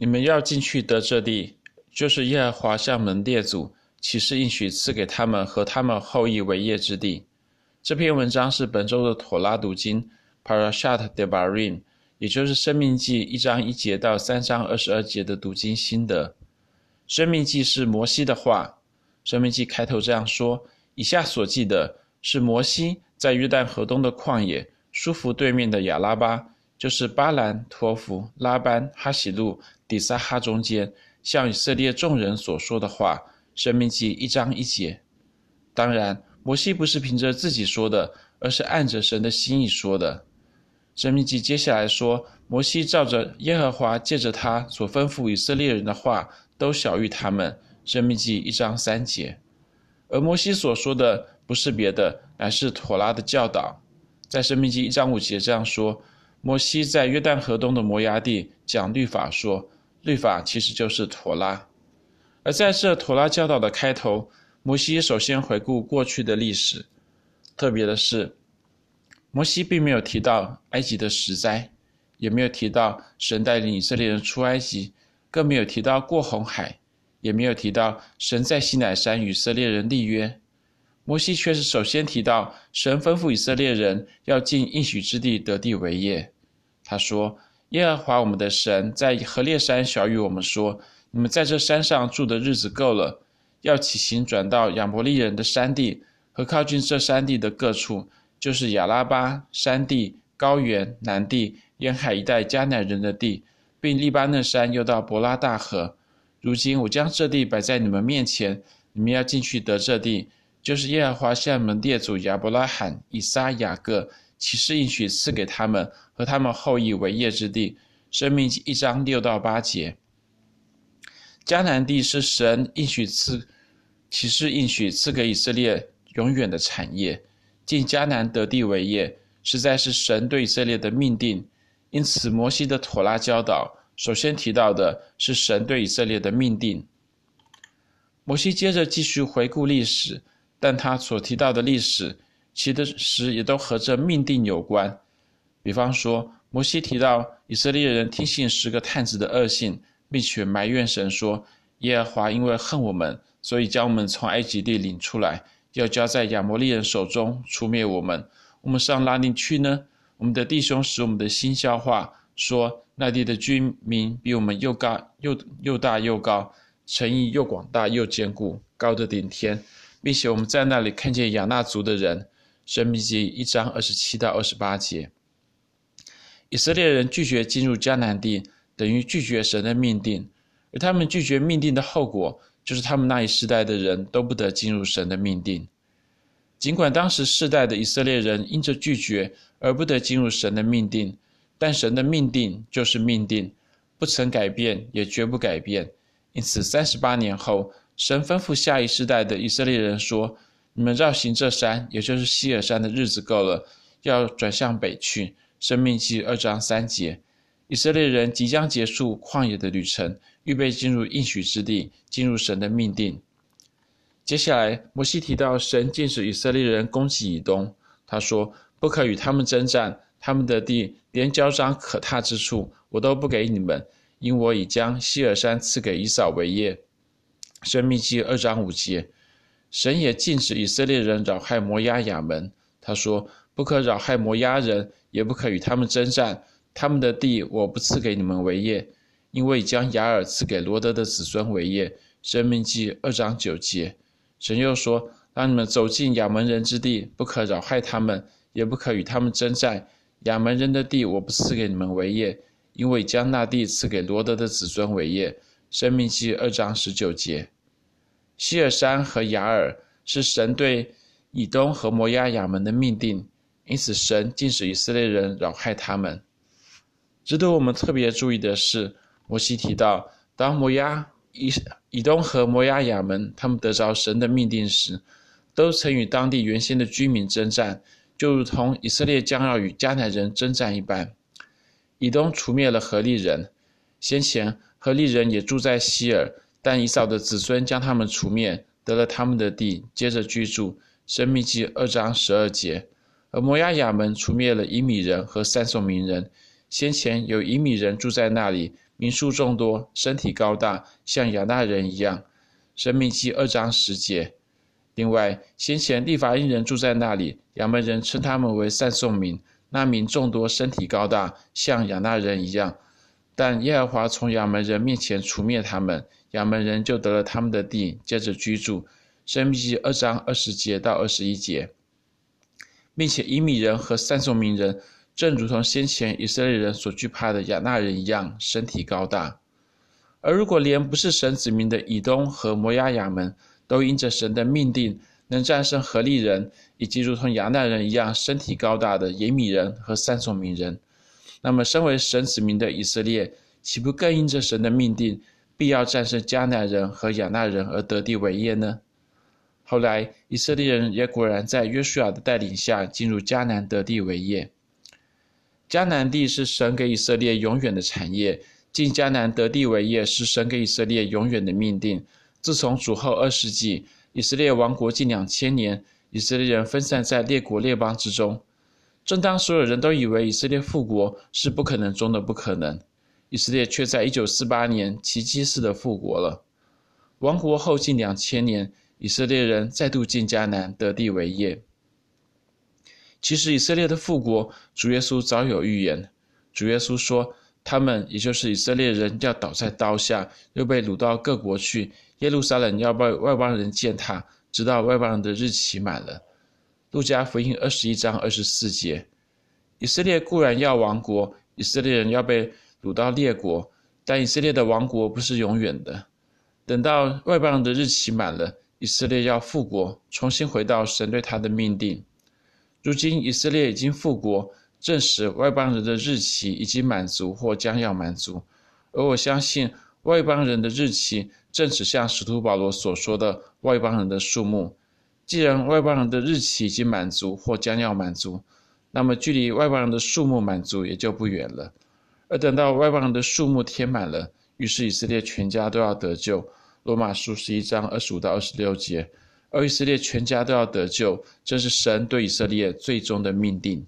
你们要进去得这地，就是耶和华向门列祖起誓应许赐给他们和他们后裔为业之地。这篇文章是本周的妥拉读经 Parashat Devarim，也就是生命记一章一节到三章二十二节的读经心得。生命记是摩西的话，生命记开头这样说：以下所记的是摩西在约旦河东的旷野，舒服对面的亚拉巴，就是巴兰、托弗、拉班、哈喜路、底撒哈中间，向以色列众人所说的话。申命记一章一节。当然，摩西不是凭着自己说的，而是按着神的心意说的。申命记接下来说，摩西照着耶和华借着他所吩咐以色列人的话，都晓諭他们。申命记一章三节。而摩西所说的不是别的，乃是妥拉的教导。在申命记一章五节这样说。摩西在约旦河东的摩押地讲律法说，律法其实就是妥拉。而在这妥拉教导的开头，摩西首先回顾过去的历史。特别的是，摩西并没有提到埃及的十灾，也没有提到神带领以色列人出埃及，更没有提到过红海，也没有提到神在西乃山与以色列人立约。摩西却是首先提到神吩咐以色列人要进应许之地得地为业。他说：“耶和华我们的神在何烈山晓諭我们说，你们在这山上住的日子够了，要起行转到亚伯利人的山地和靠近这山地的各处，就是亚拉巴山地、高原、南地、沿海一带迦南人的地，并利巴嫩山，又到伯拉大河。如今我将这地摆在你们面前，你们要进去得这地。”就是耶和华向门列祖亚伯拉罕、以撒、雅各起誓应许赐给他们和他们后裔为业之地。生命一章六到八节。迦南地是神应许赐起誓应许赐给以色列永远的产业，进迦南得地为业，实在是神对以色列的命定。因此，摩西的妥拉教导首先提到的是神对以色列的命定。摩西接着继续回顾历史。但他所提到的历史，其实也都和这命定有关。比方说，摩西提到以色列人听信十个探子的恶信，并且埋怨神说：“耶和华因为恨我们，所以将我们从埃及地领出来，要交在亚摩利人手中，除灭我们。我们上哪里去呢？我们的弟兄使我们的心消化，说那地的居民比我们又高又又大又高，城邑又广大又坚固，高得顶天。”并且我们在那里看见亚衲族的人，申命记一章二十七到二十八节。以色列人拒绝进入迦南地，等于拒绝神的命定，而他们拒绝命定的后果，就是他们那一世代的人都不得进入神的命定。尽管当时世代的以色列人因着拒绝而不得进入神的命定，但神的命定就是命定，不曾改变，也绝不改变。因此，三十八年后。神吩咐下一世代的以色列人说：“你们绕行这山，也就是西尔山的日子够了，要转向北去。”生命记二章三节。以色列人即将结束旷野的旅程，预备进入应许之地，进入神的命定。接下来，摩西提到神禁止以色列人攻击以东，他说：“不可与他们争战，他们的地连脚掌可踏之处，我都不给你们，因我已将西尔山赐给以扫为业。”生命记二章五节，神也禁止以色列人扰害摩押亚门。他说：“不可扰害摩押人，也不可与他们争战。他们的地我不赐给你们为业，因为将雅尔赐给罗德的子孙为业。”申命记二章九节，神又说：“当你们走进亚门人之地，不可扰害他们，也不可与他们争战。亚门人的地我不赐给你们为业，因为将那地赐给罗德的子孙为业。”申命记二章十九节，西尔山和雅尔是神对以东和摩押亚门的命定，因此神禁止以色列人扰害他们。值得我们特别注意的是，摩西提到，当摩押以以东和摩押亚门他们得着神的命定时，都曾与当地原先的居民征战，就如同以色列将要与迦南人征战一般。以东除灭了何利人，先前。何利人也住在西尔，但以扫的子孙将他们除灭，得了他们的地，接着居住。申命记二章十二节。而摩押亚门除灭了以米人和散送民人，先前有以米人住在那里，民数众多，身体高大，像亚衲人一样。申命记二章十节。另外，先前利乏音人住在那里，亚门人称他们为散送民，那民众多，身体高大，像亚衲人一样。但耶和华从亚门人面前除灭他们，亚门人就得了他们的地，接着居住。申命记二章二十节到二十一节，并且以米人和三宋民人。正如同先前以色列人所惧怕的亚衲人一样，身体高大。而如果连不是神子民的以东和摩押亚门，都因着神的命定，能战胜何利人，以及如同亚衲人一样身体高大的以米人和三宋民人，那么身为神子民的以色列，岂不更因着神的命定，必要战胜迦南人和亚衲人而得地为业呢？后来以色列人也果然在约书亚的带领下进入迦南得地为业。迦南地是神给以色列永远的产业，进迦南得地为业是神给以色列永远的命定。自从主后二世纪，以色列王国近两千年，以色列人分散在列国列邦之中。正当所有人都以为以色列复国是不可能中的不可能，以色列却在一九四八年奇迹似的复国了。亡国后近两千年，以色列人再度进迦南得地为业。其实以色列的复国，主耶稣早有预言。主耶稣说，他们也就是以色列人要倒在刀下，又被掳到各国去。耶路撒冷要被外邦人践踏，直到外邦人的日期满了。路加福音二十一章二十四节。以色列固然要亡国，以色列人要被掳到列国，但以色列的王国不是永远的。等到外邦人的日期满了，以色列要复国，重新回到神对他的命定。如今以色列已经复国，证实外邦人的日期已经满足或将要满足，而我相信外邦人的日期正指向使徒保罗所说的外邦人的数目。既然外邦人的日期已经满足或将要满足，那么距离外邦人的数目满足也就不远了。而等到外邦人的数目填满了，于是以色列全家都要得救。罗马书十一章二十五到二十六节。而以色列全家都要得救，这是神对以色列最终的命定。